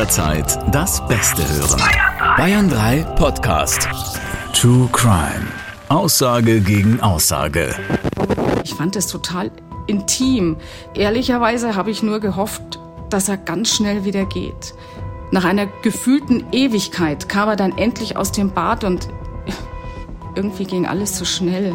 jederzeit das Beste hören. Bayern 3 Podcast. True Crime. Aussage gegen Aussage. Ich fand es total intim. Ehrlicherweise habe ich nur gehofft, dass er ganz schnell wieder geht. Nach einer gefühlten Ewigkeit kam er dann endlich aus dem Bad und irgendwie ging alles zu schnell.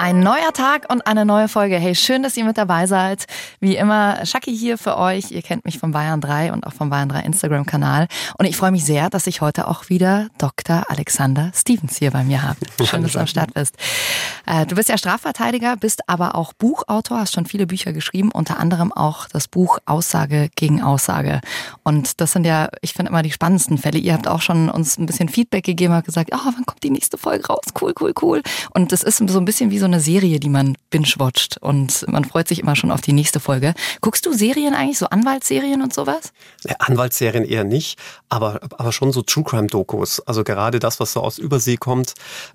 Ein neuer Tag und eine neue Folge. Hey, schön, dass ihr mit dabei seid. Wie immer, Shaki hier für euch. Ihr kennt mich vom Bayern 3 und auch vom Bayern 3 Instagram-Kanal. Und ich freue mich sehr, dass ich heute auch wieder Dr. Alexander Stevens hier bei mir habe. Schön, dass du am Start bist. Äh, du bist ja Strafverteidiger, bist aber auch Buchautor, hast schon viele Bücher geschrieben, unter anderem auch das Buch Aussage gegen Aussage. Und das sind ja, ich finde immer die spannendsten Fälle. Ihr habt auch schon uns ein bisschen Feedback gegeben, habt gesagt, oh, wann kommt die nächste Folge raus? Cool, cool, cool. Und das ist so ein bisschen wie so eine Serie, die man binge-watcht und man freut sich immer schon auf die nächste Folge. Guckst du Serien eigentlich, so Anwaltsserien und sowas? Ja, Anwaltsserien eher nicht, aber, aber schon so True Crime-Dokus. Also gerade das, was so aus Übersee kommt,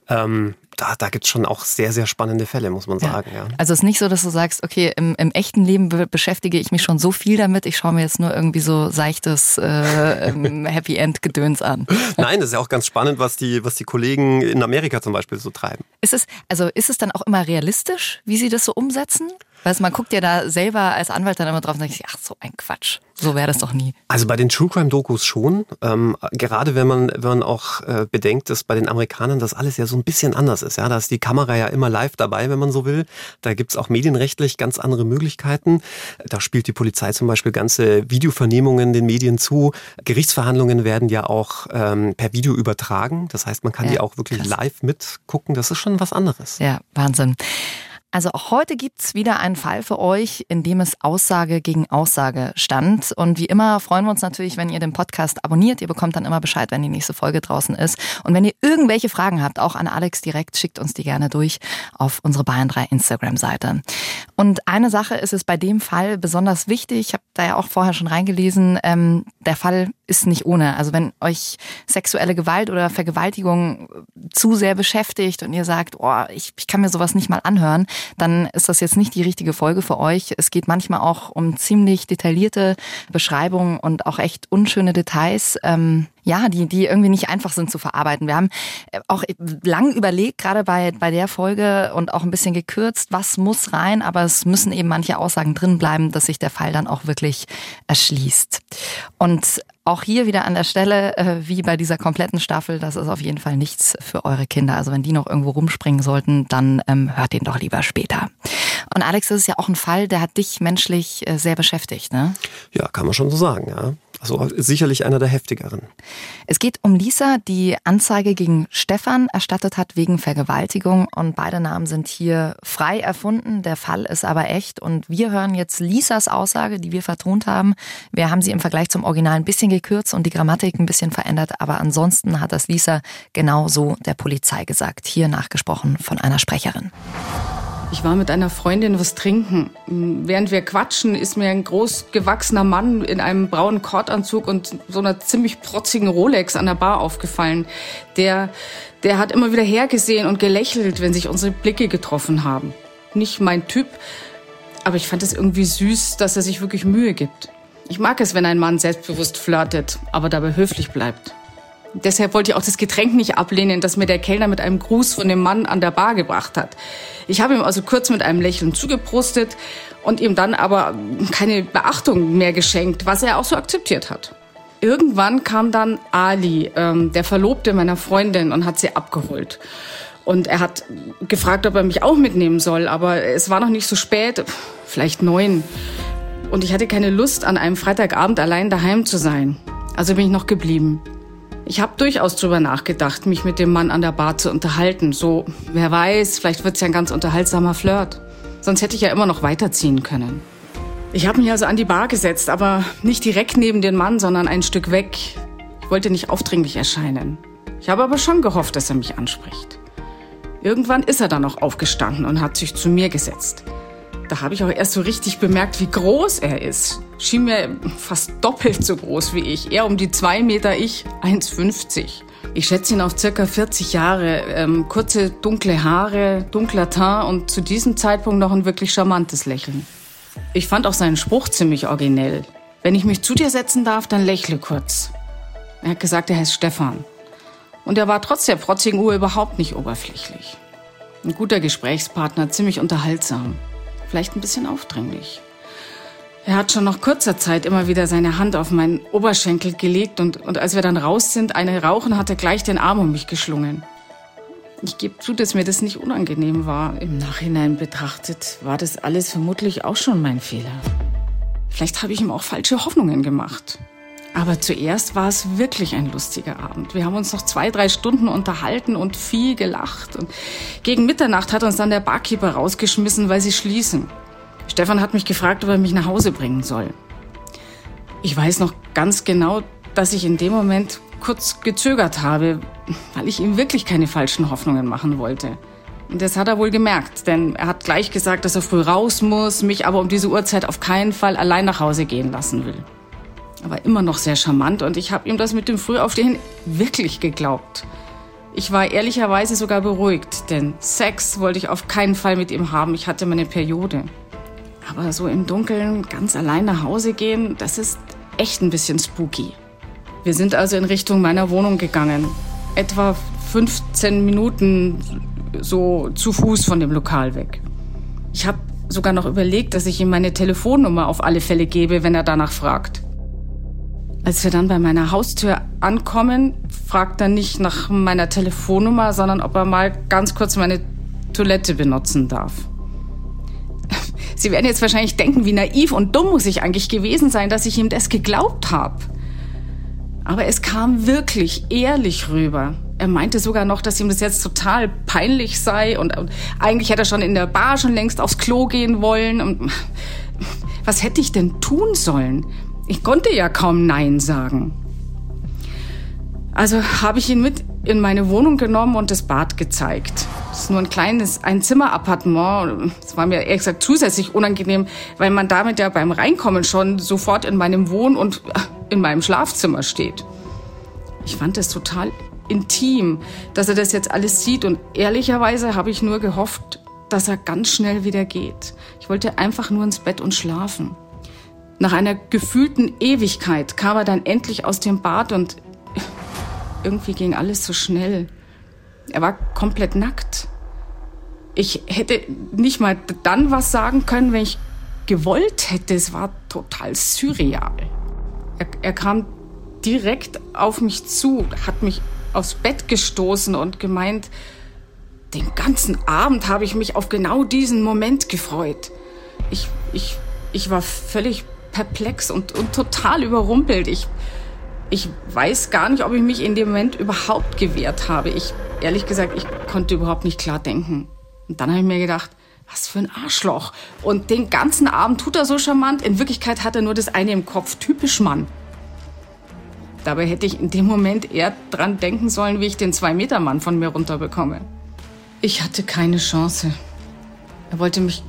ähm, da, da gibt es schon auch sehr, sehr spannende Fälle, muss man sagen. Ja. Also es ist nicht so, dass du sagst, okay, im, im echten Leben be beschäftige ich mich schon so viel damit, ich schaue mir jetzt nur irgendwie so seichtes äh, ähm, Happy End-Gedöns an. Nein, das ist ja auch ganz spannend, was die, was die Kollegen in Amerika zum Beispiel so treiben. Ist es, also ist es dann auch immer realistisch, wie sie das so umsetzen? Weißt man guckt ja da selber als Anwalt dann immer drauf und denkt sich, ach so ein Quatsch. So wäre das doch nie. Also bei den True Crime Dokus schon. Ähm, gerade wenn man, wenn man auch äh, bedenkt, dass bei den Amerikanern das alles ja so ein bisschen anders ist. Ja, da ist die Kamera ja immer live dabei, wenn man so will. Da gibt's auch medienrechtlich ganz andere Möglichkeiten. Da spielt die Polizei zum Beispiel ganze Videovernehmungen den Medien zu. Gerichtsverhandlungen werden ja auch ähm, per Video übertragen. Das heißt, man kann ja, die auch wirklich krass. live mitgucken. Das ist schon was anderes. Ja, Wahnsinn. Also auch heute gibt's wieder einen Fall für euch, in dem es Aussage gegen Aussage stand. Und wie immer freuen wir uns natürlich, wenn ihr den Podcast abonniert. Ihr bekommt dann immer Bescheid, wenn die nächste Folge draußen ist. Und wenn ihr irgendwelche Fragen habt, auch an Alex direkt, schickt uns die gerne durch auf unsere Bayern 3 Instagram-Seite. Und eine Sache ist es bei dem Fall besonders wichtig. Ich habe da ja auch vorher schon reingelesen. Ähm, der Fall ist nicht ohne. Also wenn euch sexuelle Gewalt oder Vergewaltigung zu sehr beschäftigt und ihr sagt, oh, ich, ich kann mir sowas nicht mal anhören, dann ist das jetzt nicht die richtige Folge für euch. Es geht manchmal auch um ziemlich detaillierte Beschreibungen und auch echt unschöne Details. Ähm, ja, die, die irgendwie nicht einfach sind zu verarbeiten. Wir haben äh, auch lang überlegt, gerade bei, bei der Folge und auch ein bisschen gekürzt, was muss rein, aber es müssen eben manche Aussagen drin bleiben, dass sich der Fall dann auch wirklich erschließt. Und auch hier wieder an der Stelle, äh, wie bei dieser kompletten Staffel, das ist auf jeden Fall nichts für eure Kinder. Also wenn die noch irgendwo rumspringen sollten, dann ähm, hört den doch lieber später. Und Alex, das ist ja auch ein Fall, der hat dich menschlich äh, sehr beschäftigt, ne? Ja, kann man schon so sagen, ja. Also sicherlich einer der heftigeren. Es geht um Lisa, die Anzeige gegen Stefan erstattet hat wegen Vergewaltigung und beide Namen sind hier frei erfunden. Der Fall ist aber echt und wir hören jetzt Lisas Aussage, die wir vertont haben. Wir haben sie im Vergleich zum Original ein bisschen gekürzt und die Grammatik ein bisschen verändert, aber ansonsten hat das Lisa genau so der Polizei gesagt. Hier nachgesprochen von einer Sprecherin. Ich war mit einer Freundin was trinken. Während wir quatschen, ist mir ein groß gewachsener Mann in einem braunen Kordanzug und so einer ziemlich protzigen Rolex an der Bar aufgefallen. Der, der hat immer wieder hergesehen und gelächelt, wenn sich unsere Blicke getroffen haben. Nicht mein Typ, aber ich fand es irgendwie süß, dass er sich wirklich Mühe gibt. Ich mag es, wenn ein Mann selbstbewusst flirtet, aber dabei höflich bleibt. Deshalb wollte ich auch das Getränk nicht ablehnen, das mir der Kellner mit einem Gruß von dem Mann an der Bar gebracht hat. Ich habe ihm also kurz mit einem Lächeln zugeprostet und ihm dann aber keine Beachtung mehr geschenkt, was er auch so akzeptiert hat. Irgendwann kam dann Ali, ähm, der Verlobte meiner Freundin, und hat sie abgeholt. Und er hat gefragt, ob er mich auch mitnehmen soll, aber es war noch nicht so spät, vielleicht neun. Und ich hatte keine Lust, an einem Freitagabend allein daheim zu sein. Also bin ich noch geblieben. Ich habe durchaus drüber nachgedacht, mich mit dem Mann an der Bar zu unterhalten. So, wer weiß, vielleicht wird's ja ein ganz unterhaltsamer Flirt. Sonst hätte ich ja immer noch weiterziehen können. Ich habe mich also an die Bar gesetzt, aber nicht direkt neben den Mann, sondern ein Stück weg. Ich wollte nicht aufdringlich erscheinen. Ich habe aber schon gehofft, dass er mich anspricht. Irgendwann ist er dann auch aufgestanden und hat sich zu mir gesetzt. Da habe ich auch erst so richtig bemerkt, wie groß er ist. Schien mir fast doppelt so groß wie ich. Er um die zwei Meter, ich 1,50. Ich schätze ihn auf circa 40 Jahre, ähm, kurze dunkle Haare, dunkler Teint und zu diesem Zeitpunkt noch ein wirklich charmantes Lächeln. Ich fand auch seinen Spruch ziemlich originell. Wenn ich mich zu dir setzen darf, dann lächle kurz. Er hat gesagt, er heißt Stefan. Und er war trotz der protzigen Uhr überhaupt nicht oberflächlich. Ein guter Gesprächspartner, ziemlich unterhaltsam. Vielleicht ein bisschen aufdringlich. Er hat schon nach kurzer Zeit immer wieder seine Hand auf meinen Oberschenkel gelegt und, und als wir dann raus sind, eine rauchen, hat er gleich den Arm um mich geschlungen. Ich gebe zu, dass mir das nicht unangenehm war. Im Nachhinein betrachtet war das alles vermutlich auch schon mein Fehler. Vielleicht habe ich ihm auch falsche Hoffnungen gemacht. Aber zuerst war es wirklich ein lustiger Abend. Wir haben uns noch zwei, drei Stunden unterhalten und viel gelacht. Und gegen Mitternacht hat uns dann der Barkeeper rausgeschmissen, weil sie schließen. Stefan hat mich gefragt, ob er mich nach Hause bringen soll. Ich weiß noch ganz genau, dass ich in dem Moment kurz gezögert habe, weil ich ihm wirklich keine falschen Hoffnungen machen wollte. Und das hat er wohl gemerkt, denn er hat gleich gesagt, dass er früh raus muss, mich aber um diese Uhrzeit auf keinen Fall allein nach Hause gehen lassen will. Er war immer noch sehr charmant und ich habe ihm das mit dem Frühaufstehen wirklich geglaubt. Ich war ehrlicherweise sogar beruhigt, denn Sex wollte ich auf keinen Fall mit ihm haben. Ich hatte meine Periode. Aber so im Dunkeln ganz allein nach Hause gehen, das ist echt ein bisschen spooky. Wir sind also in Richtung meiner Wohnung gegangen. Etwa 15 Minuten so zu Fuß von dem Lokal weg. Ich habe sogar noch überlegt, dass ich ihm meine Telefonnummer auf alle Fälle gebe, wenn er danach fragt. Als wir dann bei meiner Haustür ankommen, fragt er nicht nach meiner Telefonnummer, sondern ob er mal ganz kurz meine Toilette benutzen darf. Sie werden jetzt wahrscheinlich denken, wie naiv und dumm muss ich eigentlich gewesen sein, dass ich ihm das geglaubt habe. Aber es kam wirklich ehrlich rüber. Er meinte sogar noch, dass ihm das jetzt total peinlich sei und, und eigentlich hätte er schon in der Bar schon längst aufs Klo gehen wollen. Und was hätte ich denn tun sollen? Ich konnte ja kaum Nein sagen. Also habe ich ihn mit in meine Wohnung genommen und das Bad gezeigt. Das ist nur ein kleines Einzimmerappartement. Das war mir ehrlich gesagt zusätzlich unangenehm, weil man damit ja beim Reinkommen schon sofort in meinem Wohn- und in meinem Schlafzimmer steht. Ich fand es total intim, dass er das jetzt alles sieht und ehrlicherweise habe ich nur gehofft, dass er ganz schnell wieder geht. Ich wollte einfach nur ins Bett und schlafen. Nach einer gefühlten Ewigkeit kam er dann endlich aus dem Bad und irgendwie ging alles so schnell. Er war komplett nackt. Ich hätte nicht mal dann was sagen können, wenn ich gewollt hätte. Es war total surreal. Er, er kam direkt auf mich zu, hat mich aufs Bett gestoßen und gemeint, den ganzen Abend habe ich mich auf genau diesen Moment gefreut. Ich, ich, ich war völlig perplex und, und total überrumpelt. Ich, ich weiß gar nicht, ob ich mich in dem Moment überhaupt gewehrt habe. Ich, ehrlich gesagt, ich konnte überhaupt nicht klar denken. Und dann habe ich mir gedacht, was für ein Arschloch. Und den ganzen Abend tut er so charmant. In Wirklichkeit hat er nur das eine im Kopf. Typisch Mann. Dabei hätte ich in dem Moment eher dran denken sollen, wie ich den Zwei-Meter-Mann von mir runterbekomme. Ich hatte keine Chance. Er wollte mich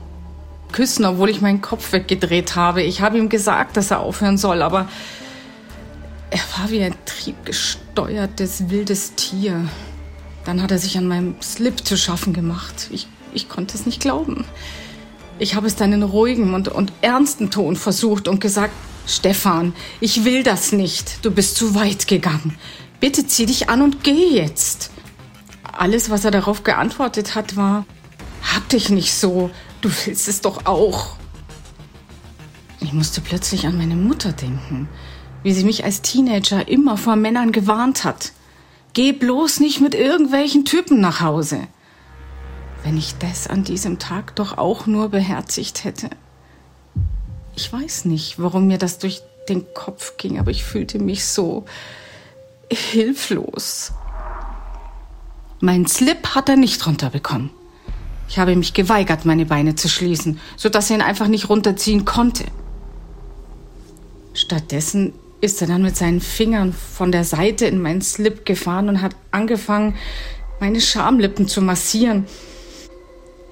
küssen, obwohl ich meinen Kopf weggedreht habe. Ich habe ihm gesagt, dass er aufhören soll, aber er war wie ein triebgesteuertes wildes Tier. Dann hat er sich an meinem Slip zu schaffen gemacht. Ich, ich konnte es nicht glauben. Ich habe es dann in ruhigem und, und ernsten Ton versucht und gesagt, Stefan, ich will das nicht. Du bist zu weit gegangen. Bitte zieh dich an und geh jetzt. Alles, was er darauf geantwortet hat, war, hab dich nicht so. Du willst es doch auch. Ich musste plötzlich an meine Mutter denken, wie sie mich als Teenager immer vor Männern gewarnt hat. Geh bloß nicht mit irgendwelchen Typen nach Hause. Wenn ich das an diesem Tag doch auch nur beherzigt hätte. Ich weiß nicht, warum mir das durch den Kopf ging, aber ich fühlte mich so hilflos. Mein Slip hat er nicht runterbekommen. Ich habe mich geweigert, meine Beine zu schließen, sodass er ihn einfach nicht runterziehen konnte. Stattdessen ist er dann mit seinen Fingern von der Seite in meinen Slip gefahren und hat angefangen, meine Schamlippen zu massieren.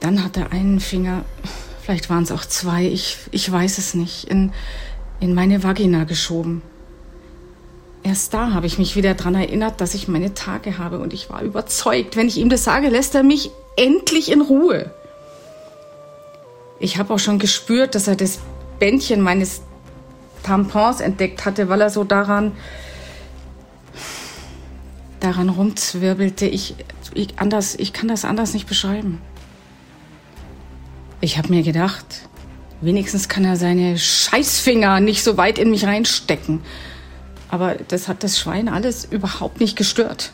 Dann hat er einen Finger, vielleicht waren es auch zwei, ich, ich weiß es nicht, in, in meine Vagina geschoben. Erst da habe ich mich wieder daran erinnert, dass ich meine Tage habe und ich war überzeugt, wenn ich ihm das sage, lässt er mich endlich in Ruhe. Ich habe auch schon gespürt, dass er das Bändchen meines Tampons entdeckt hatte, weil er so daran daran rumzwirbelte. Ich, ich, anders, ich kann das anders nicht beschreiben. Ich habe mir gedacht, wenigstens kann er seine Scheißfinger nicht so weit in mich reinstecken. Aber das hat das Schwein alles überhaupt nicht gestört.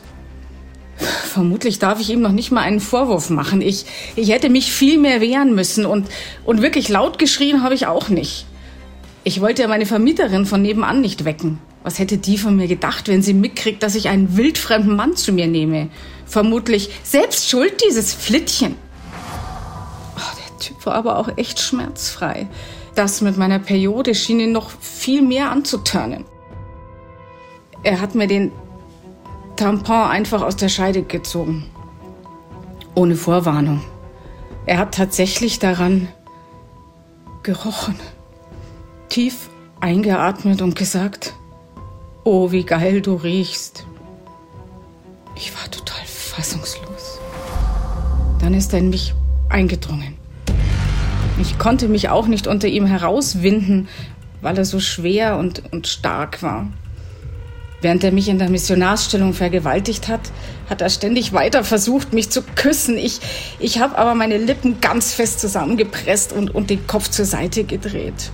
Vermutlich darf ich ihm noch nicht mal einen Vorwurf machen. Ich, ich hätte mich viel mehr wehren müssen und, und wirklich laut geschrien habe ich auch nicht. Ich wollte ja meine Vermieterin von nebenan nicht wecken. Was hätte die von mir gedacht, wenn sie mitkriegt, dass ich einen wildfremden Mann zu mir nehme? Vermutlich selbst schuld dieses Flittchen. Typ war aber auch echt schmerzfrei. Das mit meiner Periode schien ihn noch viel mehr anzuturnen. Er hat mir den Tampon einfach aus der Scheide gezogen. Ohne Vorwarnung. Er hat tatsächlich daran gerochen. Tief eingeatmet und gesagt, oh, wie geil du riechst. Ich war total fassungslos. Dann ist er in mich eingedrungen. Ich konnte mich auch nicht unter ihm herauswinden, weil er so schwer und, und stark war. Während er mich in der Missionarsstellung vergewaltigt hat, hat er ständig weiter versucht, mich zu küssen. Ich, ich habe aber meine Lippen ganz fest zusammengepresst und, und den Kopf zur Seite gedreht.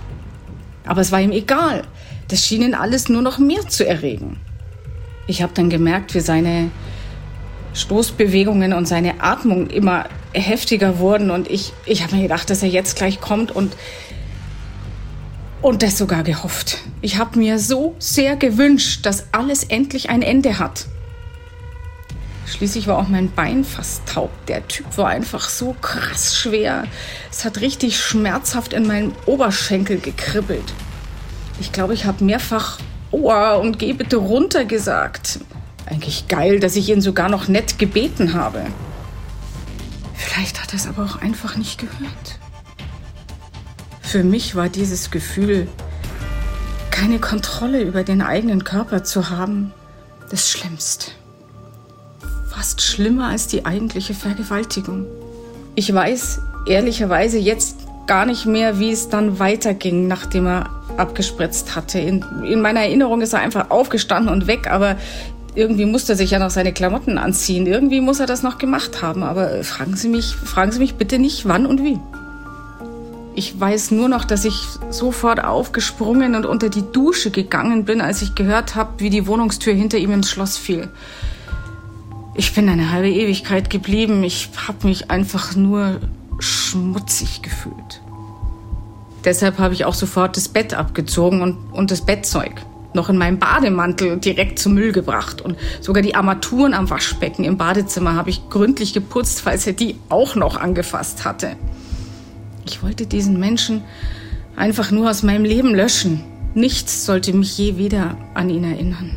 Aber es war ihm egal. Das schien ihn alles nur noch mehr zu erregen. Ich habe dann gemerkt, wie seine Stoßbewegungen und seine Atmung immer heftiger wurden und ich, ich habe mir gedacht, dass er jetzt gleich kommt und, und das sogar gehofft. Ich habe mir so sehr gewünscht, dass alles endlich ein Ende hat. Schließlich war auch mein Bein fast taub. Der Typ war einfach so krass schwer. Es hat richtig schmerzhaft in meinem Oberschenkel gekribbelt. Ich glaube, ich habe mehrfach Ohr und geh bitte runter gesagt. Eigentlich geil, dass ich ihn sogar noch nett gebeten habe. Vielleicht hat er es aber auch einfach nicht gehört. Für mich war dieses Gefühl, keine Kontrolle über den eigenen Körper zu haben, das Schlimmste. Fast schlimmer als die eigentliche Vergewaltigung. Ich weiß ehrlicherweise jetzt gar nicht mehr, wie es dann weiterging, nachdem er abgespritzt hatte. In, in meiner Erinnerung ist er einfach aufgestanden und weg, aber irgendwie musste er sich ja noch seine Klamotten anziehen. Irgendwie muss er das noch gemacht haben. Aber fragen Sie mich, fragen Sie mich bitte nicht, wann und wie. Ich weiß nur noch, dass ich sofort aufgesprungen und unter die Dusche gegangen bin, als ich gehört habe, wie die Wohnungstür hinter ihm ins Schloss fiel. Ich bin eine halbe Ewigkeit geblieben. Ich habe mich einfach nur schmutzig gefühlt. Deshalb habe ich auch sofort das Bett abgezogen und, und das Bettzeug noch in meinem Bademantel direkt zum Müll gebracht. Und sogar die Armaturen am Waschbecken im Badezimmer habe ich gründlich geputzt, falls er die auch noch angefasst hatte. Ich wollte diesen Menschen einfach nur aus meinem Leben löschen. Nichts sollte mich je wieder an ihn erinnern.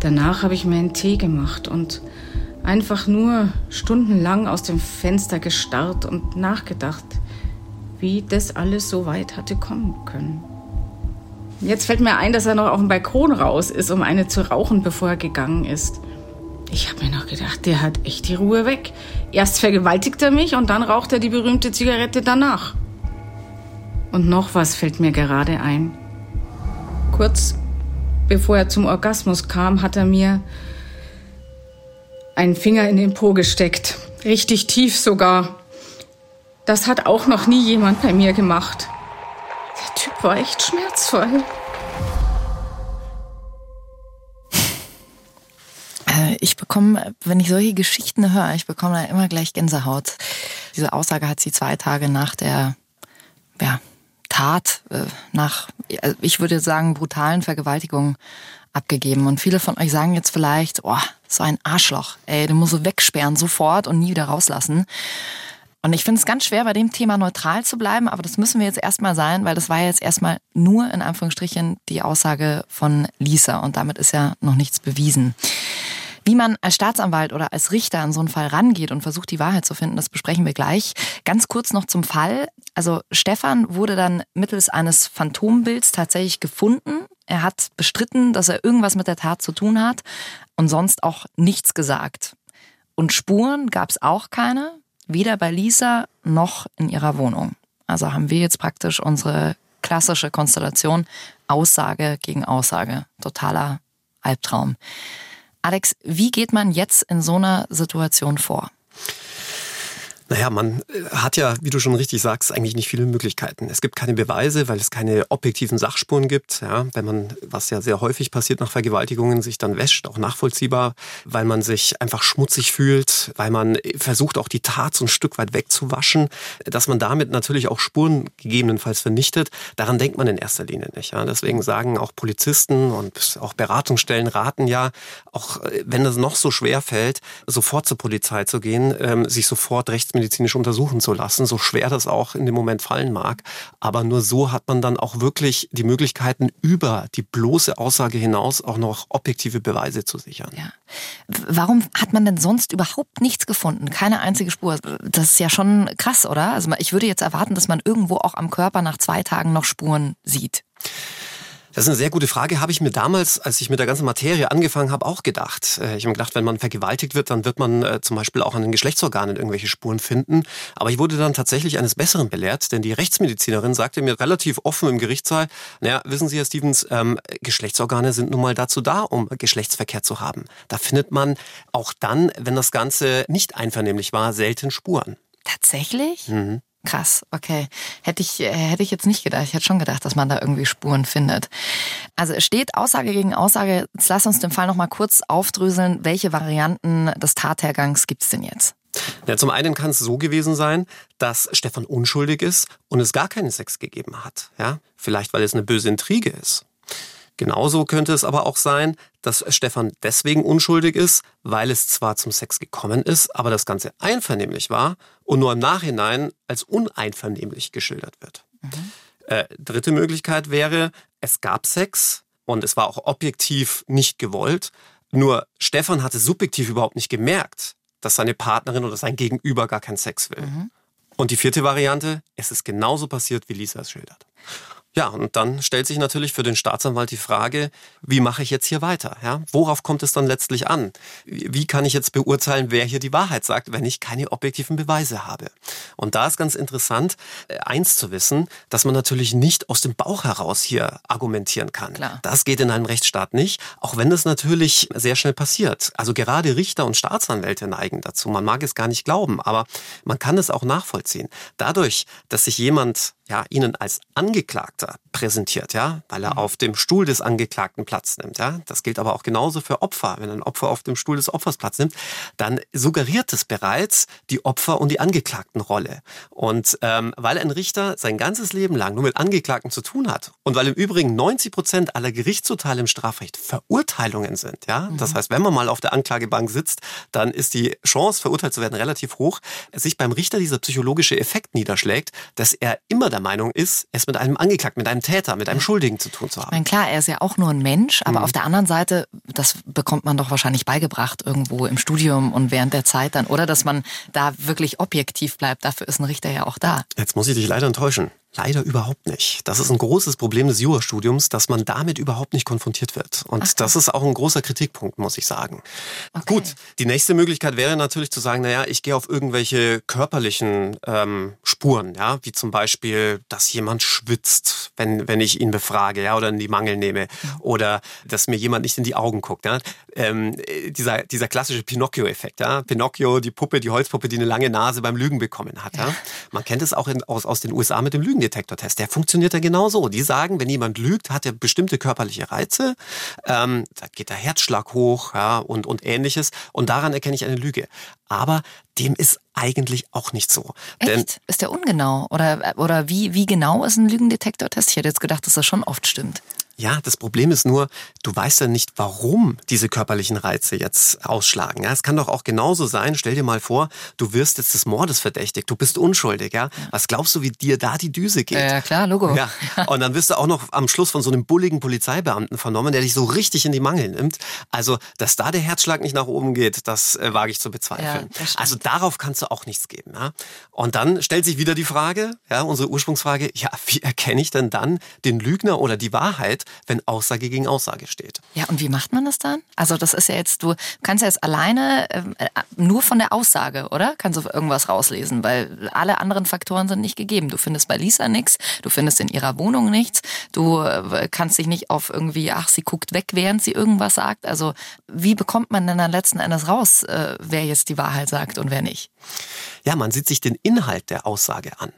Danach habe ich mir einen Tee gemacht und einfach nur stundenlang aus dem Fenster gestarrt und nachgedacht, wie das alles so weit hatte kommen können. Jetzt fällt mir ein, dass er noch auf dem Balkon raus ist, um eine zu rauchen, bevor er gegangen ist. Ich habe mir noch gedacht, der hat echt die Ruhe weg. Erst vergewaltigt er mich und dann raucht er die berühmte Zigarette danach. Und noch was fällt mir gerade ein. Kurz bevor er zum Orgasmus kam, hat er mir einen Finger in den Po gesteckt. Richtig tief sogar. Das hat auch noch nie jemand bei mir gemacht. Der Typ war echt schmerzvoll. Ich bekomme, wenn ich solche Geschichten höre, ich bekomme da immer gleich Gänsehaut. Diese Aussage hat sie zwei Tage nach der ja, Tat, äh, nach, äh, ich würde sagen, brutalen Vergewaltigung abgegeben. Und viele von euch sagen jetzt vielleicht, oh, so ein Arschloch, ey, den musst du wegsperren sofort und nie wieder rauslassen. Und ich finde es ganz schwer, bei dem Thema neutral zu bleiben, aber das müssen wir jetzt erstmal sein, weil das war jetzt erstmal nur in Anführungsstrichen die Aussage von Lisa und damit ist ja noch nichts bewiesen. Wie man als Staatsanwalt oder als Richter an so einen Fall rangeht und versucht, die Wahrheit zu finden, das besprechen wir gleich. Ganz kurz noch zum Fall. Also Stefan wurde dann mittels eines Phantombilds tatsächlich gefunden Er hat bestritten, dass er irgendwas mit der Tat zu tun hat und sonst auch nichts gesagt. Und Spuren gab es auch keine, weder bei Lisa noch in ihrer Wohnung. Also haben wir jetzt praktisch unsere klassische Konstellation Aussage gegen Aussage. Totaler Albtraum. Alex, wie geht man jetzt in so einer Situation vor? Naja, man äh, hat ja, wie du schon richtig sagst, eigentlich nicht viele Möglichkeiten. Es gibt keine Beweise, weil es keine objektiven Sachspuren gibt. Ja, wenn man, was ja sehr häufig passiert nach Vergewaltigungen, sich dann wäscht, auch nachvollziehbar, weil man sich einfach schmutzig fühlt, weil man versucht auch die Tat so ein Stück weit wegzuwaschen, dass man damit natürlich auch Spuren gegebenenfalls vernichtet. Daran denkt man in erster Linie nicht. Ja, deswegen sagen auch Polizisten und auch Beratungsstellen raten ja, auch äh, wenn es noch so schwer fällt, sofort zur Polizei zu gehen, ähm, sich sofort rechts rechtsmedizinisch untersuchen zu lassen, so schwer das auch in dem Moment fallen mag. Aber nur so hat man dann auch wirklich die Möglichkeiten, über die bloße Aussage hinaus auch noch objektive Beweise zu sichern. Ja. Warum hat man denn sonst überhaupt nichts gefunden? Keine einzige Spur. Das ist ja schon krass, oder? Also ich würde jetzt erwarten, dass man irgendwo auch am Körper nach zwei Tagen noch Spuren sieht. Das ist eine sehr gute Frage. Habe ich mir damals, als ich mit der ganzen Materie angefangen habe, auch gedacht. Äh, ich habe mir gedacht, wenn man vergewaltigt wird, dann wird man äh, zum Beispiel auch an den Geschlechtsorganen irgendwelche Spuren finden. Aber ich wurde dann tatsächlich eines Besseren belehrt, denn die Rechtsmedizinerin sagte mir relativ offen im Gerichtssaal, naja, wissen Sie, Herr Stevens, ähm, Geschlechtsorgane sind nun mal dazu da, um Geschlechtsverkehr zu haben. Da findet man auch dann, wenn das Ganze nicht einvernehmlich war, selten Spuren. Tatsächlich? Mhm. Krass, okay. Hätte ich, äh, hätte ich jetzt nicht gedacht. Ich hätte schon gedacht, dass man da irgendwie Spuren findet. Also es steht Aussage gegen Aussage. Jetzt lass uns den Fall nochmal kurz aufdröseln. Welche Varianten des Tathergangs gibt es denn jetzt? Ja, zum einen kann es so gewesen sein, dass Stefan unschuldig ist und es gar keinen Sex gegeben hat. Ja? Vielleicht, weil es eine böse Intrige ist. Genauso könnte es aber auch sein, dass Stefan deswegen unschuldig ist, weil es zwar zum Sex gekommen ist, aber das Ganze einvernehmlich war und nur im Nachhinein als uneinvernehmlich geschildert wird. Mhm. Äh, dritte Möglichkeit wäre, es gab Sex und es war auch objektiv nicht gewollt, nur Stefan hatte subjektiv überhaupt nicht gemerkt, dass seine Partnerin oder sein Gegenüber gar keinen Sex will. Mhm. Und die vierte Variante, es ist genauso passiert, wie Lisa es schildert. Ja, und dann stellt sich natürlich für den Staatsanwalt die Frage, wie mache ich jetzt hier weiter? Ja? Worauf kommt es dann letztlich an? Wie kann ich jetzt beurteilen, wer hier die Wahrheit sagt, wenn ich keine objektiven Beweise habe? Und da ist ganz interessant, äh, eins zu wissen, dass man natürlich nicht aus dem Bauch heraus hier argumentieren kann. Klar. Das geht in einem Rechtsstaat nicht, auch wenn das natürlich sehr schnell passiert. Also gerade Richter und Staatsanwälte neigen dazu. Man mag es gar nicht glauben, aber man kann es auch nachvollziehen. Dadurch, dass sich jemand ja, ihnen als Angeklagter präsentiert, ja, weil er mhm. auf dem Stuhl des Angeklagten Platz nimmt, ja. Das gilt aber auch genauso für Opfer. Wenn ein Opfer auf dem Stuhl des Opfers Platz nimmt, dann suggeriert es bereits die Opfer- und die Angeklagtenrolle. Und ähm, weil ein Richter sein ganzes Leben lang nur mit Angeklagten zu tun hat und weil im Übrigen 90 Prozent aller Gerichtsurteile im Strafrecht Verurteilungen sind, ja, mhm. das heißt, wenn man mal auf der Anklagebank sitzt, dann ist die Chance, verurteilt zu werden, relativ hoch, sich beim Richter dieser psychologische Effekt niederschlägt, dass er immer der Meinung ist, es mit einem Angeklagten, mit einem Täter, mit einem Schuldigen zu tun zu haben. Ich meine, klar, er ist ja auch nur ein Mensch, aber mhm. auf der anderen Seite, das bekommt man doch wahrscheinlich beigebracht irgendwo im Studium und während der Zeit dann, oder dass man da wirklich objektiv bleibt. Dafür ist ein Richter ja auch da. Jetzt muss ich dich leider enttäuschen. Leider überhaupt nicht. Das ist ein großes Problem des Jurastudiums, dass man damit überhaupt nicht konfrontiert wird. Und Ach, das ist auch ein großer Kritikpunkt, muss ich sagen. Okay. Gut, die nächste Möglichkeit wäre natürlich zu sagen, naja, ich gehe auf irgendwelche körperlichen ähm, Spuren, ja, wie zum Beispiel, dass jemand schwitzt, wenn, wenn ich ihn befrage, ja, oder in die Mangel nehme, mhm. oder dass mir jemand nicht in die Augen guckt. Ja. Ähm, dieser, dieser klassische Pinocchio-Effekt, ja. Pinocchio, die Puppe, die Holzpuppe, die eine lange Nase beim Lügen bekommen hat. Ja. Man kennt es auch in, aus, aus den USA mit dem Lügen. Lügendetektortest, der funktioniert ja genauso. Die sagen, wenn jemand lügt, hat er bestimmte körperliche Reize, ähm, da geht der Herzschlag hoch ja, und, und ähnliches. Und daran erkenne ich eine Lüge. Aber dem ist eigentlich auch nicht so. Echt? Denn, ist der ungenau? Oder, oder wie, wie genau ist ein Lügendetektortest? Ich hätte jetzt gedacht, dass das schon oft stimmt. Ja, das Problem ist nur, du weißt ja nicht, warum diese körperlichen Reize jetzt ausschlagen. Ja, es kann doch auch genauso sein. Stell dir mal vor, du wirst jetzt des Mordes verdächtigt. Du bist unschuldig. Ja, was glaubst du, wie dir da die Düse geht? Ja, klar, Logo. Ja. Und dann wirst du auch noch am Schluss von so einem bulligen Polizeibeamten vernommen, der dich so richtig in die Mangel nimmt. Also, dass da der Herzschlag nicht nach oben geht, das äh, wage ich zu bezweifeln. Ja, also darauf kannst du auch nichts geben. Ja? Und dann stellt sich wieder die Frage, ja, unsere Ursprungsfrage, ja, wie erkenne ich denn dann den Lügner oder die Wahrheit? Wenn Aussage gegen Aussage steht. Ja, und wie macht man das dann? Also das ist ja jetzt, du kannst ja jetzt alleine äh, nur von der Aussage, oder? Kannst du irgendwas rauslesen, weil alle anderen Faktoren sind nicht gegeben. Du findest bei Lisa nichts, du findest in ihrer Wohnung nichts, du äh, kannst dich nicht auf irgendwie, ach, sie guckt weg, während sie irgendwas sagt. Also wie bekommt man denn dann letzten Endes raus, äh, wer jetzt die Wahrheit sagt und wer nicht? Ja, man sieht sich den Inhalt der Aussage an.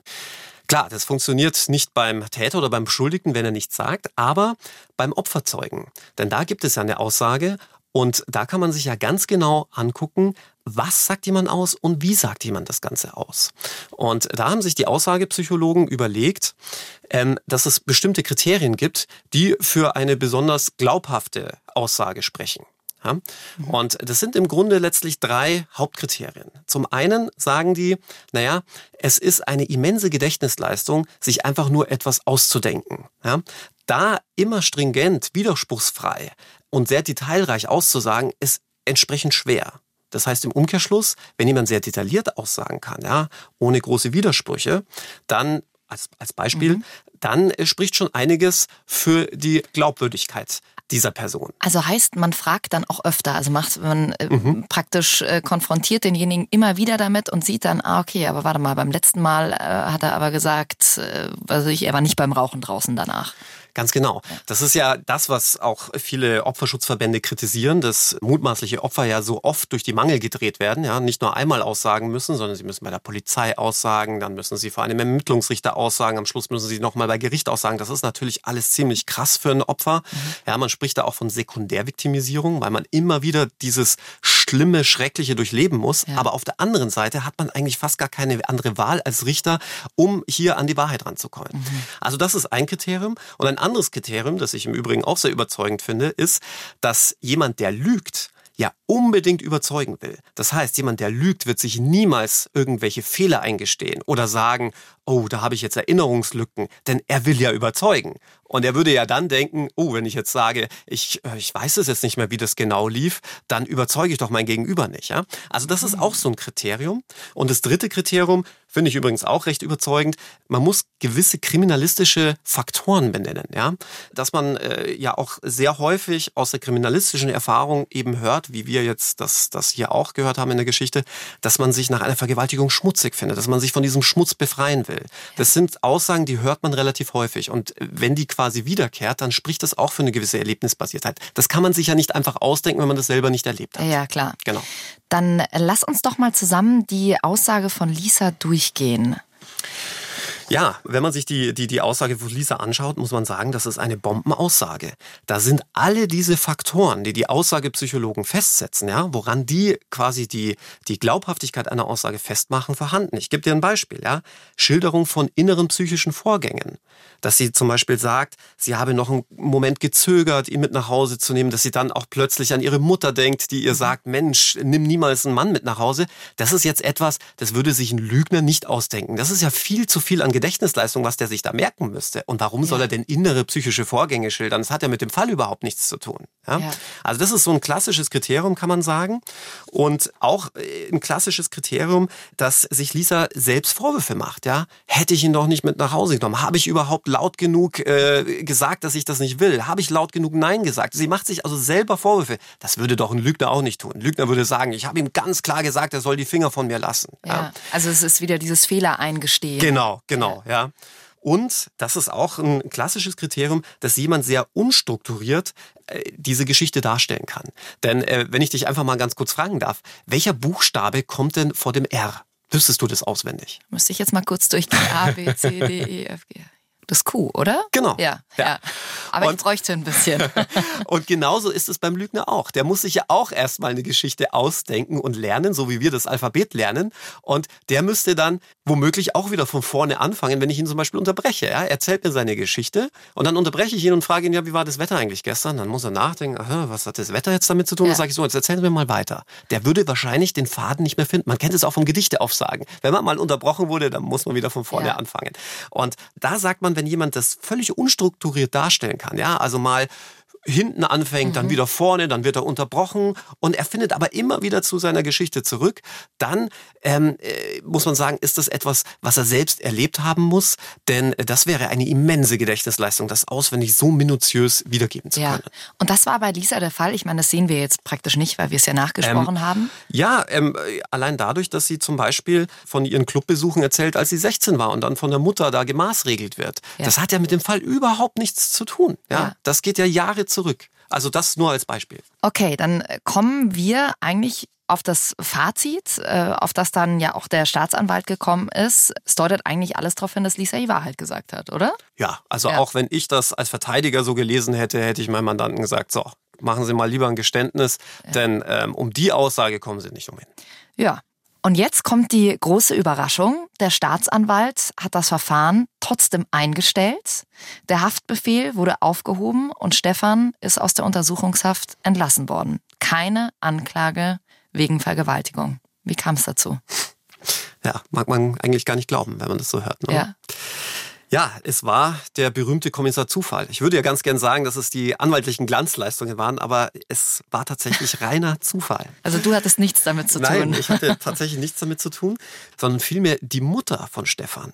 Klar, das funktioniert nicht beim Täter oder beim Beschuldigten, wenn er nichts sagt, aber beim Opferzeugen. Denn da gibt es ja eine Aussage und da kann man sich ja ganz genau angucken, was sagt jemand aus und wie sagt jemand das Ganze aus. Und da haben sich die Aussagepsychologen überlegt, ähm, dass es bestimmte Kriterien gibt, die für eine besonders glaubhafte Aussage sprechen. Ja? Und das sind im Grunde letztlich drei Hauptkriterien. Zum einen sagen die, naja, es ist eine immense Gedächtnisleistung, sich einfach nur etwas auszudenken. Ja? Da immer stringent, widerspruchsfrei und sehr detailreich auszusagen, ist entsprechend schwer. Das heißt im Umkehrschluss, wenn jemand sehr detailliert aussagen kann, ja, ohne große Widersprüche, dann als, als Beispiel, mhm. Dann spricht schon einiges für die Glaubwürdigkeit dieser Person. Also heißt, man fragt dann auch öfter, also macht man äh, mhm. praktisch äh, konfrontiert denjenigen immer wieder damit und sieht dann, ah okay, aber warte mal, beim letzten Mal äh, hat er aber gesagt, äh, also ich, er war nicht beim Rauchen draußen danach. Ganz genau. Das ist ja das, was auch viele Opferschutzverbände kritisieren, dass mutmaßliche Opfer ja so oft durch die Mangel gedreht werden, ja, nicht nur einmal aussagen müssen, sondern sie müssen bei der Polizei aussagen, dann müssen sie vor einem Ermittlungsrichter aussagen, am Schluss müssen sie nochmal bei Gericht aussagen. Das ist natürlich alles ziemlich krass für ein Opfer. Mhm. Ja, man spricht da auch von Sekundärviktimisierung, weil man immer wieder dieses schlimme, schreckliche durchleben muss. Ja. Aber auf der anderen Seite hat man eigentlich fast gar keine andere Wahl als Richter, um hier an die Wahrheit ranzukommen. Mhm. Also das ist ein Kriterium. Und ein anderes Kriterium, das ich im Übrigen auch sehr überzeugend finde, ist, dass jemand, der lügt, ja unbedingt überzeugen will. Das heißt, jemand, der lügt, wird sich niemals irgendwelche Fehler eingestehen oder sagen, oh, da habe ich jetzt Erinnerungslücken, denn er will ja überzeugen. Und er würde ja dann denken, oh, wenn ich jetzt sage, ich, äh, ich weiß es jetzt nicht mehr, wie das genau lief, dann überzeuge ich doch mein Gegenüber nicht. Ja? Also das ist auch so ein Kriterium. Und das dritte Kriterium finde ich übrigens auch recht überzeugend. Man muss gewisse kriminalistische Faktoren benennen. Ja? Dass man äh, ja auch sehr häufig aus der kriminalistischen Erfahrung eben hört, wie wir jetzt das, das hier auch gehört haben in der Geschichte, dass man sich nach einer Vergewaltigung schmutzig findet, dass man sich von diesem Schmutz befreien will. Das sind Aussagen, die hört man relativ häufig. Und wenn die quasi wiederkehrt, dann spricht das auch für eine gewisse Erlebnisbasiertheit. Das kann man sich ja nicht einfach ausdenken, wenn man das selber nicht erlebt hat. Ja, klar. Genau. Dann lass uns doch mal zusammen die Aussage von Lisa durchgehen. Ja, wenn man sich die, die, die Aussage von Lisa anschaut, muss man sagen, das ist eine Bombenaussage. Da sind alle diese Faktoren, die die Aussagepsychologen festsetzen, ja, woran die quasi die, die Glaubhaftigkeit einer Aussage festmachen, vorhanden. Ich gebe dir ein Beispiel, ja. Schilderung von inneren psychischen Vorgängen. Dass sie zum Beispiel sagt, sie habe noch einen Moment gezögert, ihn mit nach Hause zu nehmen, dass sie dann auch plötzlich an ihre Mutter denkt, die ihr sagt, Mensch, nimm niemals einen Mann mit nach Hause. Das ist jetzt etwas, das würde sich ein Lügner nicht ausdenken. Das ist ja viel zu viel an Gedächtnisleistung, was der sich da merken müsste. Und warum ja. soll er denn innere psychische Vorgänge schildern? Das hat ja mit dem Fall überhaupt nichts zu tun. Ja? ja? Also das ist so ein klassisches Kriterium, kann man sagen. Und auch äh, ein klassisches Kriterium, dass sich Lisa selbst Vorwürfe macht. Ja? Hätte ich ihn doch nicht mit nach Hause genommen? Habe ich überhaupt laut genug äh, gesagt, dass ich das nicht will? Habe ich laut genug Nein gesagt? Sie macht sich also selber Vorwürfe. Das würde doch ein Lügner auch nicht tun. Ein Lügner würde sagen, ich habe ihm ganz klar gesagt, er soll die Finger von mir lassen. Ja, ja. also es ist wieder dieses Fehler eingestehen. Genau, genau. Genau, ja. Und das ist auch ein klassisches Kriterium, dass jemand sehr unstrukturiert äh, diese Geschichte darstellen kann. Denn äh, wenn ich dich einfach mal ganz kurz fragen darf, welcher Buchstabe kommt denn vor dem R? Wüsstest du das auswendig? Müsste ich jetzt mal kurz durchgehen. A, B, C, D, E, F, G das Q, oder? Genau. Ja, ja. ja. Aber und, ich bräuchte ein bisschen. und genauso ist es beim Lügner auch. Der muss sich ja auch erstmal eine Geschichte ausdenken und lernen, so wie wir das Alphabet lernen. Und der müsste dann womöglich auch wieder von vorne anfangen, wenn ich ihn zum Beispiel unterbreche. Er erzählt mir seine Geschichte und dann unterbreche ich ihn und frage ihn, ja, wie war das Wetter eigentlich gestern? Dann muss er nachdenken, aha, was hat das Wetter jetzt damit zu tun? Ja. Dann sage ich so, jetzt erzählen wir mal weiter. Der würde wahrscheinlich den Faden nicht mehr finden. Man kennt es auch vom Gedichte aufsagen. Wenn man mal unterbrochen wurde, dann muss man wieder von vorne ja. anfangen. Und da sagt man, wenn jemand das völlig unstrukturiert darstellen kann, ja, also mal hinten anfängt, mhm. dann wieder vorne, dann wird er unterbrochen und er findet aber immer wieder zu seiner Geschichte zurück. Dann ähm, äh, muss man sagen, ist das etwas, was er selbst erlebt haben muss, denn das wäre eine immense Gedächtnisleistung, das auswendig so minutiös wiedergeben zu können. Und das war bei Lisa der Fall. Ich meine, das sehen wir jetzt praktisch nicht, weil wir es ja nachgesprochen ähm, haben. Ja, ähm, allein dadurch, dass sie zum Beispiel von ihren Clubbesuchen erzählt, als sie 16 war und dann von der Mutter da gemaßregelt wird. Ja. Das hat ja mit dem Fall überhaupt nichts zu tun. Ja? ja. Das geht ja Jahre zurück. Also das nur als Beispiel. Okay, dann kommen wir eigentlich auf das Fazit, äh, auf das dann ja auch der Staatsanwalt gekommen ist. Es deutet eigentlich alles darauf hin, dass Lisa die Wahrheit gesagt hat, oder? Ja, also ja. auch wenn ich das als Verteidiger so gelesen hätte, hätte ich meinem Mandanten gesagt, so, machen Sie mal lieber ein Geständnis, ja. denn ähm, um die Aussage kommen Sie nicht umhin. Ja, und jetzt kommt die große Überraschung. Der Staatsanwalt hat das Verfahren trotzdem eingestellt. Der Haftbefehl wurde aufgehoben und Stefan ist aus der Untersuchungshaft entlassen worden. Keine Anklage wegen Vergewaltigung. Wie kam es dazu? Ja, mag man eigentlich gar nicht glauben, wenn man das so hört. Ne? Ja. Ja, es war der berühmte Kommissar Zufall. Ich würde ja ganz gern sagen, dass es die anwaltlichen Glanzleistungen waren, aber es war tatsächlich reiner Zufall. Also du hattest nichts damit zu tun. Nein, ich hatte tatsächlich nichts damit zu tun, sondern vielmehr die Mutter von Stefan.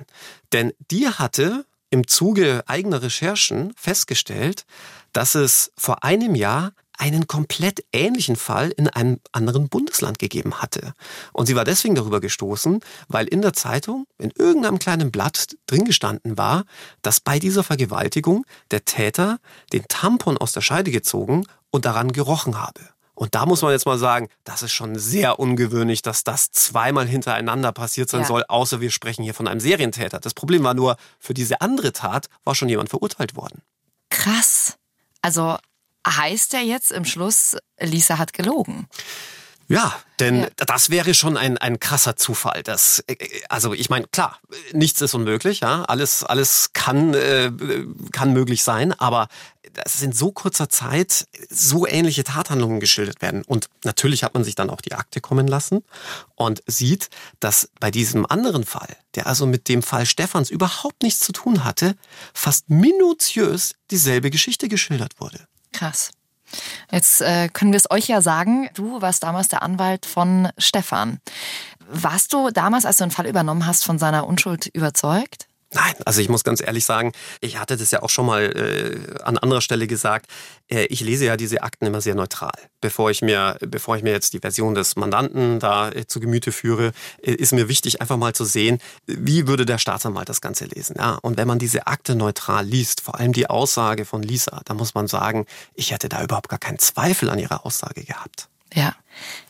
Denn die hatte im Zuge eigener Recherchen festgestellt, dass es vor einem Jahr einen komplett ähnlichen Fall in einem anderen Bundesland gegeben hatte. Und sie war deswegen darüber gestoßen, weil in der Zeitung, in irgendeinem kleinen Blatt drin gestanden war, dass bei dieser Vergewaltigung der Täter den Tampon aus der Scheide gezogen und daran gerochen habe. Und da muss man jetzt mal sagen, das ist schon sehr ungewöhnlich, dass das zweimal hintereinander passiert sein ja. soll, außer wir sprechen hier von einem Serientäter. Das Problem war nur, für diese andere Tat war schon jemand verurteilt worden. Krass. Also heißt ja jetzt im Schluss, Lisa hat gelogen. Ja, denn ja. das wäre schon ein, ein krasser Zufall. Das, äh, also ich meine, klar, nichts ist unmöglich, ja, alles, alles kann, äh, kann möglich sein, aber es in so kurzer Zeit so ähnliche Tathandlungen geschildert werden. Und natürlich hat man sich dann auch die Akte kommen lassen und sieht, dass bei diesem anderen Fall, der also mit dem Fall Stephans überhaupt nichts zu tun hatte, fast minutiös dieselbe Geschichte geschildert wurde. Krass. Jetzt äh, können wir es euch ja sagen, du warst damals der Anwalt von Stefan. Warst du damals, als du den Fall übernommen hast, von seiner Unschuld überzeugt? Nein, also ich muss ganz ehrlich sagen, ich hatte das ja auch schon mal äh, an anderer Stelle gesagt. Äh, ich lese ja diese Akten immer sehr neutral. Bevor ich mir, bevor ich mir jetzt die Version des Mandanten da äh, zu Gemüte führe, äh, ist mir wichtig, einfach mal zu sehen, wie würde der Staatsanwalt das Ganze lesen. Ja, und wenn man diese Akte neutral liest, vor allem die Aussage von Lisa, dann muss man sagen, ich hätte da überhaupt gar keinen Zweifel an ihrer Aussage gehabt. Ja.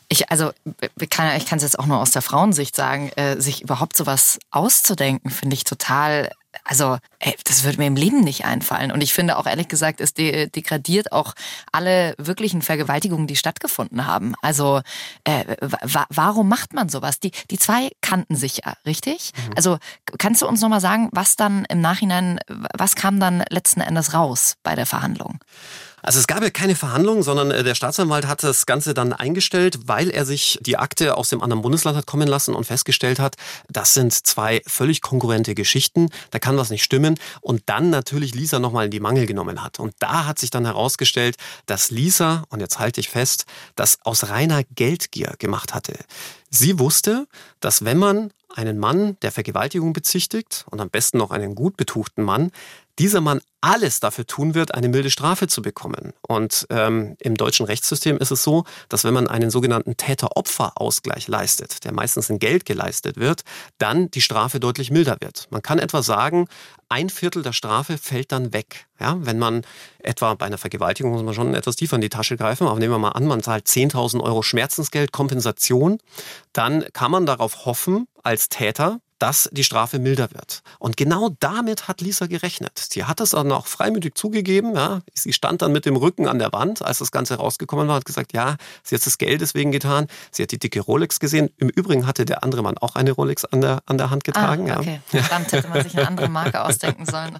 Ich, also, ich kann es jetzt auch nur aus der Frauensicht sagen, äh, sich überhaupt sowas auszudenken, finde ich total, also, ey, das würde mir im Leben nicht einfallen. Und ich finde auch ehrlich gesagt, es de degradiert auch alle wirklichen Vergewaltigungen, die stattgefunden haben. Also, äh, warum macht man sowas? Die, die zwei kannten sich ja, richtig? Mhm. Also, kannst du uns nochmal sagen, was dann im Nachhinein, was kam dann letzten Endes raus bei der Verhandlung? Also es gab ja keine Verhandlung, sondern äh, der Staatsanwalt hat das Ganze dann eingestellt, weil er sich die Akte aus dem anderen Bundesland hat kommen lassen und festgestellt hat, das sind zwei völlig konkurrente Geschichten, da kann was nicht stimmen und dann natürlich Lisa nochmal in die Mangel genommen hat. Und da hat sich dann herausgestellt, dass Lisa, und jetzt halte ich fest, das aus reiner Geldgier gemacht hatte. Sie wusste, dass wenn man einen Mann der Vergewaltigung bezichtigt und am besten noch einen gut betuchten Mann, dieser Mann alles dafür tun wird, eine milde Strafe zu bekommen. Und ähm, im deutschen Rechtssystem ist es so, dass wenn man einen sogenannten Täter-Opfer-Ausgleich leistet, der meistens in Geld geleistet wird, dann die Strafe deutlich milder wird. Man kann etwa sagen, ein Viertel der Strafe fällt dann weg. Ja, wenn man etwa bei einer Vergewaltigung muss man schon etwas tiefer in die Tasche greifen, aber nehmen wir mal an, man zahlt 10.000 Euro Schmerzensgeld, Kompensation, dann kann man darauf hoffen, als Täter, dass die Strafe milder wird. Und genau damit hat Lisa gerechnet. Sie hat es dann auch freimütig zugegeben. Ja. Sie stand dann mit dem Rücken an der Wand, als das Ganze rausgekommen war, hat gesagt, ja, sie hat das Geld deswegen getan. Sie hat die dicke Rolex gesehen. Im Übrigen hatte der andere Mann auch eine Rolex an der, an der Hand getragen. Ah, okay. Ja. Verdammt, hätte man sich eine andere Marke ausdenken sollen.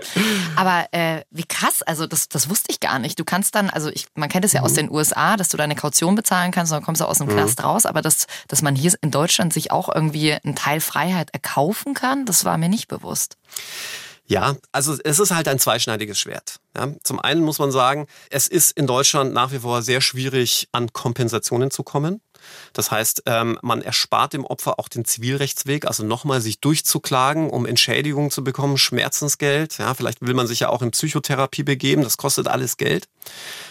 Aber äh, wie krass, also das, das wusste ich gar nicht. Du kannst dann, also ich, man kennt es ja mhm. aus den USA, dass du deine Kaution bezahlen kannst und dann kommst du aus dem mhm. Knast raus. Aber dass, dass man hier in Deutschland sich auch irgendwie einen Teil Freiheit erkauft, kaufen kann? Das war mir nicht bewusst. Ja, also es ist halt ein zweischneidiges Schwert. Ja, zum einen muss man sagen, es ist in Deutschland nach wie vor sehr schwierig, an Kompensationen zu kommen. Das heißt, ähm, man erspart dem Opfer auch den Zivilrechtsweg, also nochmal sich durchzuklagen, um Entschädigung zu bekommen, Schmerzensgeld. Ja, vielleicht will man sich ja auch in Psychotherapie begeben, das kostet alles Geld.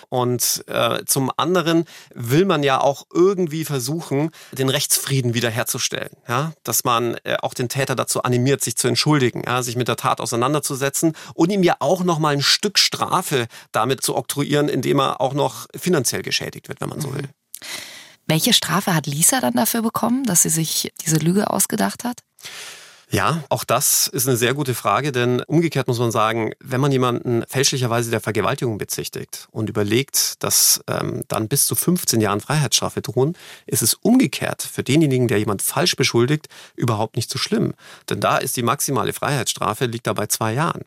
Und äh, zum anderen will man ja auch irgendwie versuchen, den Rechtsfrieden wiederherzustellen. Ja? Dass man äh, auch den Täter dazu animiert, sich zu entschuldigen, ja? sich mit der Tat auseinanderzusetzen und ihm ja auch nochmal ein Stück Strafe damit zu oktroyieren, indem er auch noch finanziell geschädigt wird, wenn man so will. Welche Strafe hat Lisa dann dafür bekommen, dass sie sich diese Lüge ausgedacht hat? Ja, auch das ist eine sehr gute Frage, denn umgekehrt muss man sagen, wenn man jemanden fälschlicherweise der Vergewaltigung bezichtigt und überlegt, dass ähm, dann bis zu 15 Jahren Freiheitsstrafe drohen, ist es umgekehrt für denjenigen, der jemand falsch beschuldigt, überhaupt nicht so schlimm. Denn da ist die maximale Freiheitsstrafe, liegt da bei zwei Jahren.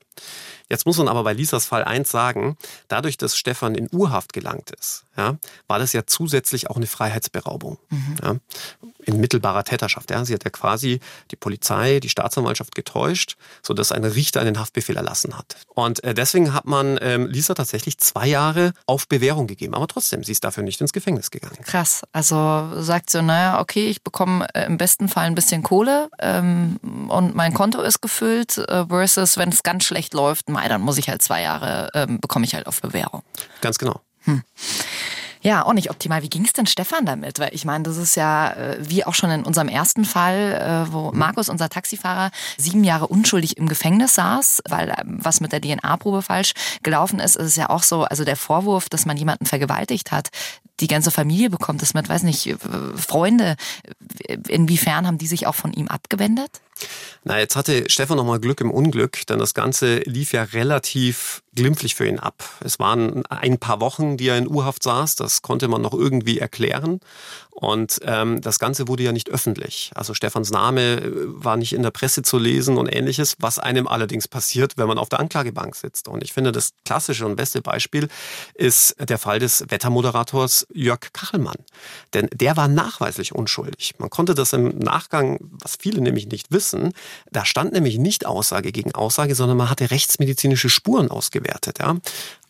Jetzt muss man aber bei Lisas Fall eins sagen, dadurch, dass Stefan in Urhaft gelangt ist, ja, war das ja zusätzlich auch eine Freiheitsberaubung. Mhm. Ja, in mittelbarer Täterschaft. Ja. Sie hat ja quasi die Polizei, die Staatsanwaltschaft getäuscht, sodass ein Richter einen Haftbefehl erlassen hat. Und äh, deswegen hat man ähm, Lisa tatsächlich zwei Jahre auf Bewährung gegeben. Aber trotzdem, sie ist dafür nicht ins Gefängnis gegangen. Krass. Also sagt sie, naja, okay, ich bekomme äh, im besten Fall ein bisschen Kohle ähm, und mein Konto ist gefüllt, äh, versus wenn es ganz schlecht läuft, Mai, dann muss ich halt zwei Jahre, ähm, bekomme ich halt auf Bewährung. Ganz genau. Hm. Ja, auch nicht optimal. Wie ging es denn Stefan damit? Weil ich meine, das ist ja äh, wie auch schon in unserem ersten Fall, äh, wo mhm. Markus, unser Taxifahrer, sieben Jahre unschuldig im Gefängnis saß, weil ähm, was mit der DNA-Probe falsch gelaufen ist, ist es ja auch so, also der Vorwurf, dass man jemanden vergewaltigt hat, die ganze Familie bekommt es mit, weiß nicht, äh, Freunde, inwiefern haben die sich auch von ihm abgewendet? Na, jetzt hatte Stefan nochmal Glück im Unglück, denn das Ganze lief ja relativ glimpflich für ihn ab. Es waren ein paar Wochen, die er in U-Haft saß, das konnte man noch irgendwie erklären. Und ähm, das Ganze wurde ja nicht öffentlich. Also Stefans Name äh, war nicht in der Presse zu lesen und ähnliches, was einem allerdings passiert, wenn man auf der Anklagebank sitzt. Und ich finde, das klassische und beste Beispiel ist der Fall des Wettermoderators Jörg Kachelmann. Denn der war nachweislich unschuldig. Man konnte das im Nachgang, was viele nämlich nicht wissen, da stand nämlich nicht Aussage gegen Aussage, sondern man hatte rechtsmedizinische Spuren ausgewertet. Ja.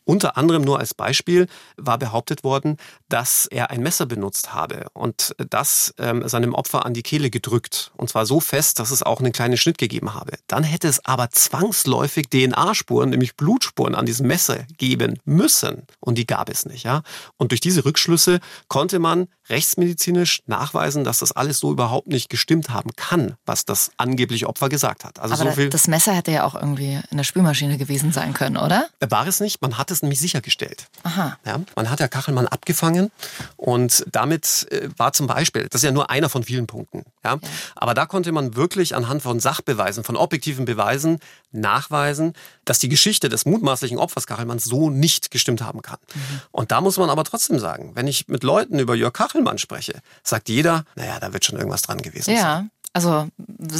Unter anderem nur als Beispiel war behauptet worden, dass er ein Messer benutzt habe und das ähm, seinem Opfer an die Kehle gedrückt. Und zwar so fest, dass es auch einen kleinen Schnitt gegeben habe. Dann hätte es aber zwangsläufig DNA-Spuren, nämlich Blutspuren an diesem Messer geben müssen. Und die gab es nicht. Ja? Und durch diese Rückschlüsse konnte man rechtsmedizinisch nachweisen, dass das alles so überhaupt nicht gestimmt haben kann, was das angebliche Opfer gesagt hat. Also aber so viel das Messer hätte ja auch irgendwie in der Spülmaschine gewesen sein können, oder? War es nicht. Man hat es nämlich sichergestellt. Aha. Ja, man hat ja Kachelmann abgefangen und damit äh, war zum Beispiel, das ist ja nur einer von vielen Punkten, ja? ja. aber da konnte man wirklich anhand von Sachbeweisen, von objektiven Beweisen nachweisen, dass die Geschichte des mutmaßlichen Opfers Kachelmanns so nicht gestimmt haben kann. Mhm. Und da muss man aber trotzdem sagen, wenn ich mit Leuten über Jörg Kachelmann spreche, sagt jeder, naja, da wird schon irgendwas dran gewesen ja. sein. Also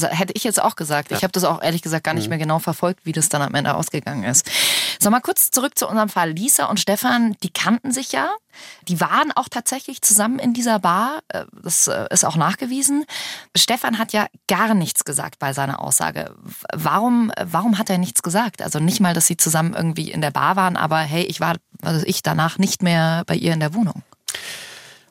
hätte ich jetzt auch gesagt. Ja. Ich habe das auch ehrlich gesagt gar nicht mhm. mehr genau verfolgt, wie das dann am Ende ausgegangen ist. So, mal kurz zurück zu unserem Fall. Lisa und Stefan, die kannten sich ja. Die waren auch tatsächlich zusammen in dieser Bar. Äh, das äh, ist auch nachgewiesen. Stefan hat ja gar nichts gesagt bei seiner Aussage. Warum, warum hat er nichts gesagt? Also nicht mal, dass sie zusammen irgendwie in der Bar waren, aber hey, ich war, also ich danach nicht mehr bei ihr in der Wohnung.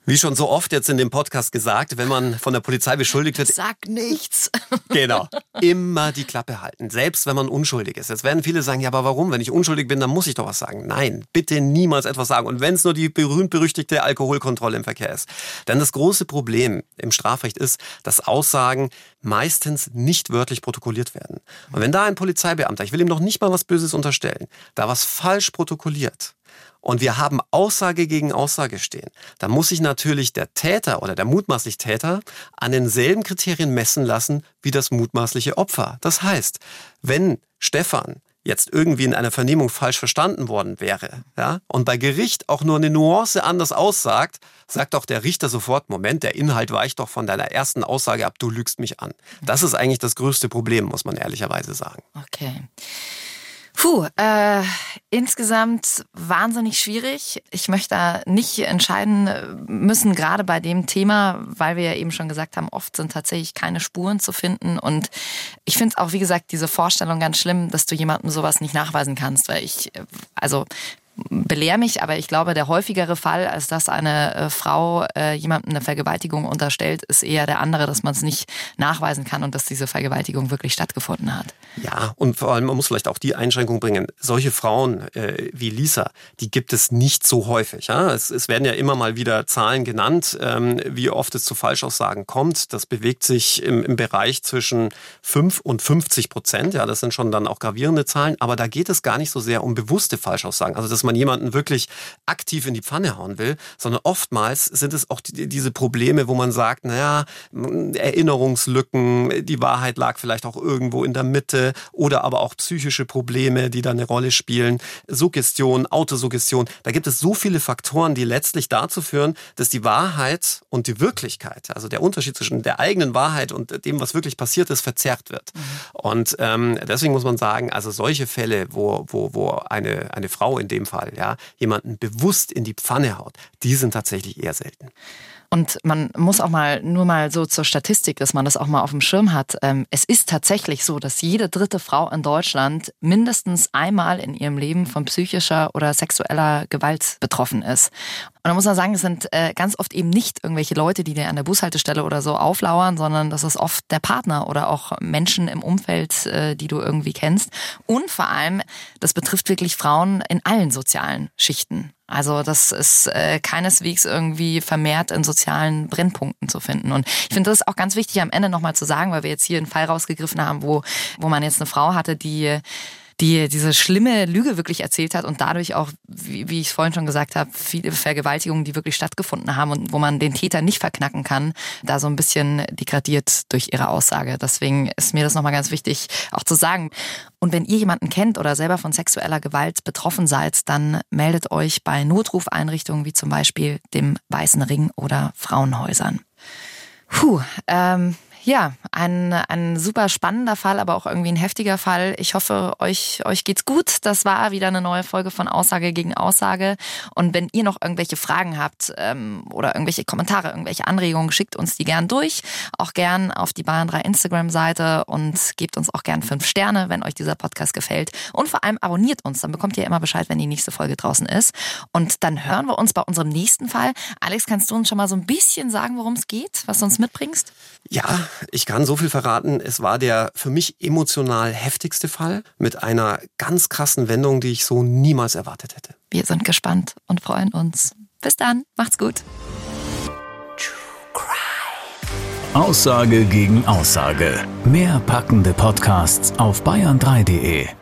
Wie schon so oft jetzt in dem Podcast gesagt, wenn man von der Polizei beschuldigt wird. Sag nichts. Genau. Immer die Klappe halten. Selbst wenn man unschuldig ist. Jetzt werden viele sagen, ja, aber warum? Wenn ich unschuldig bin, dann muss ich doch was sagen. Nein, bitte niemals etwas sagen. Und wenn es nur die berühmt-berüchtigte Alkoholkontrolle im Verkehr ist. Denn das große Problem im Strafrecht ist, dass Aussagen meistens nicht wörtlich protokolliert werden. Und wenn da ein Polizeibeamter, ich will ihm noch nicht mal was Böses unterstellen, da was falsch protokolliert, und wir haben Aussage gegen Aussage stehen, dann muss sich natürlich der Täter oder der mutmaßliche Täter an denselben Kriterien messen lassen wie das mutmaßliche Opfer. Das heißt, wenn Stefan jetzt irgendwie in einer Vernehmung falsch verstanden worden wäre, ja, und bei Gericht auch nur eine Nuance anders aussagt, sagt doch der Richter sofort, Moment, der Inhalt weicht doch von deiner ersten Aussage ab, du lügst mich an. Das ist eigentlich das größte Problem, muss man ehrlicherweise sagen. Okay. Puh, äh, insgesamt wahnsinnig schwierig. Ich möchte da nicht entscheiden müssen, gerade bei dem Thema, weil wir ja eben schon gesagt haben, oft sind tatsächlich keine Spuren zu finden. Und ich finde es auch, wie gesagt, diese Vorstellung ganz schlimm, dass du jemandem sowas nicht nachweisen kannst, weil ich, also belehr mich, aber ich glaube, der häufigere Fall, als dass eine äh, Frau äh, jemandem eine Vergewaltigung unterstellt, ist eher der andere, dass man es nicht nachweisen kann und dass diese Vergewaltigung wirklich stattgefunden hat. Ja, und vor allem, man muss vielleicht auch die Einschränkung bringen. Solche Frauen äh, wie Lisa, die gibt es nicht so häufig. Ja? Es, es werden ja immer mal wieder Zahlen genannt, ähm, wie oft es zu Falschaussagen kommt. Das bewegt sich im, im Bereich zwischen 5 und 50 Prozent. Ja, das sind schon dann auch gravierende Zahlen. Aber da geht es gar nicht so sehr um bewusste Falschaussagen. Also, dass man jemanden wirklich aktiv in die Pfanne hauen will, sondern oftmals sind es auch die, diese Probleme, wo man sagt, naja, Erinnerungslücken, die Wahrheit lag vielleicht auch irgendwo in der Mitte oder aber auch psychische Probleme, die da eine Rolle spielen, Suggestion, Autosuggestion. Da gibt es so viele Faktoren, die letztlich dazu führen, dass die Wahrheit und die Wirklichkeit, also der Unterschied zwischen der eigenen Wahrheit und dem, was wirklich passiert ist, verzerrt wird. Mhm. Und ähm, deswegen muss man sagen, also solche Fälle, wo, wo, wo eine, eine Frau in dem Fall Fall, ja, jemanden bewusst in die Pfanne haut, die sind tatsächlich eher selten. Und man muss auch mal nur mal so zur Statistik, dass man das auch mal auf dem Schirm hat. Ähm, es ist tatsächlich so, dass jede dritte Frau in Deutschland mindestens einmal in ihrem Leben von psychischer oder sexueller Gewalt betroffen ist. Und da muss man sagen, es sind äh, ganz oft eben nicht irgendwelche Leute, die dir an der Bushaltestelle oder so auflauern, sondern das ist oft der Partner oder auch Menschen im Umfeld, äh, die du irgendwie kennst. Und vor allem, das betrifft wirklich Frauen in allen sozialen Schichten. Also das ist äh, keineswegs irgendwie vermehrt in sozialen Brennpunkten zu finden. Und ich finde das auch ganz wichtig am Ende nochmal zu sagen, weil wir jetzt hier einen Fall rausgegriffen haben, wo, wo man jetzt eine Frau hatte, die die diese schlimme Lüge wirklich erzählt hat und dadurch auch, wie, wie ich vorhin schon gesagt habe, viele Vergewaltigungen, die wirklich stattgefunden haben und wo man den Täter nicht verknacken kann, da so ein bisschen degradiert durch ihre Aussage. Deswegen ist mir das nochmal ganz wichtig auch zu sagen. Und wenn ihr jemanden kennt oder selber von sexueller Gewalt betroffen seid, dann meldet euch bei Notrufeinrichtungen wie zum Beispiel dem Weißen Ring oder Frauenhäusern. Puh, ähm, ja, ein, ein super spannender Fall, aber auch irgendwie ein heftiger Fall. Ich hoffe, euch, euch geht's gut. Das war wieder eine neue Folge von Aussage gegen Aussage. Und wenn ihr noch irgendwelche Fragen habt ähm, oder irgendwelche Kommentare, irgendwelche Anregungen, schickt uns die gern durch. Auch gern auf die Bayern 3 Instagram-Seite und gebt uns auch gern fünf Sterne, wenn euch dieser Podcast gefällt. Und vor allem abonniert uns, dann bekommt ihr immer Bescheid, wenn die nächste Folge draußen ist. Und dann hören wir uns bei unserem nächsten Fall. Alex, kannst du uns schon mal so ein bisschen sagen, worum es geht, was du uns mitbringst? Ja, ich kann so viel verraten. Es war der für mich emotional heftigste Fall mit einer ganz krassen Wendung, die ich so niemals erwartet hätte. Wir sind gespannt und freuen uns. Bis dann, macht's gut. Aussage gegen Aussage. Mehr packende Podcasts auf bayern3.de.